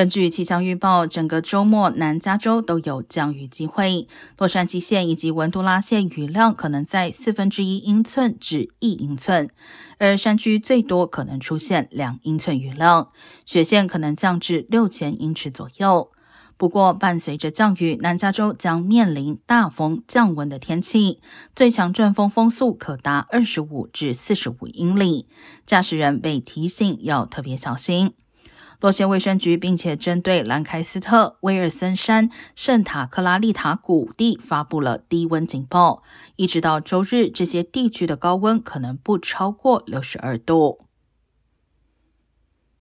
根据气象预报，整个周末南加州都有降雨机会。洛杉矶县以及文都拉县雨量可能在四分之一英寸至一英寸，而山区最多可能出现两英寸雨量，雪线可能降至六千英尺左右。不过，伴随着降雨，南加州将面临大风降温的天气，最强阵风风速可达二十五至四十五英里，驾驶人被提醒要特别小心。洛县卫生局并且针对兰开斯特、威尔森山、圣塔克拉丽塔谷地发布了低温警报，一直到周日，这些地区的高温可能不超过六十二度。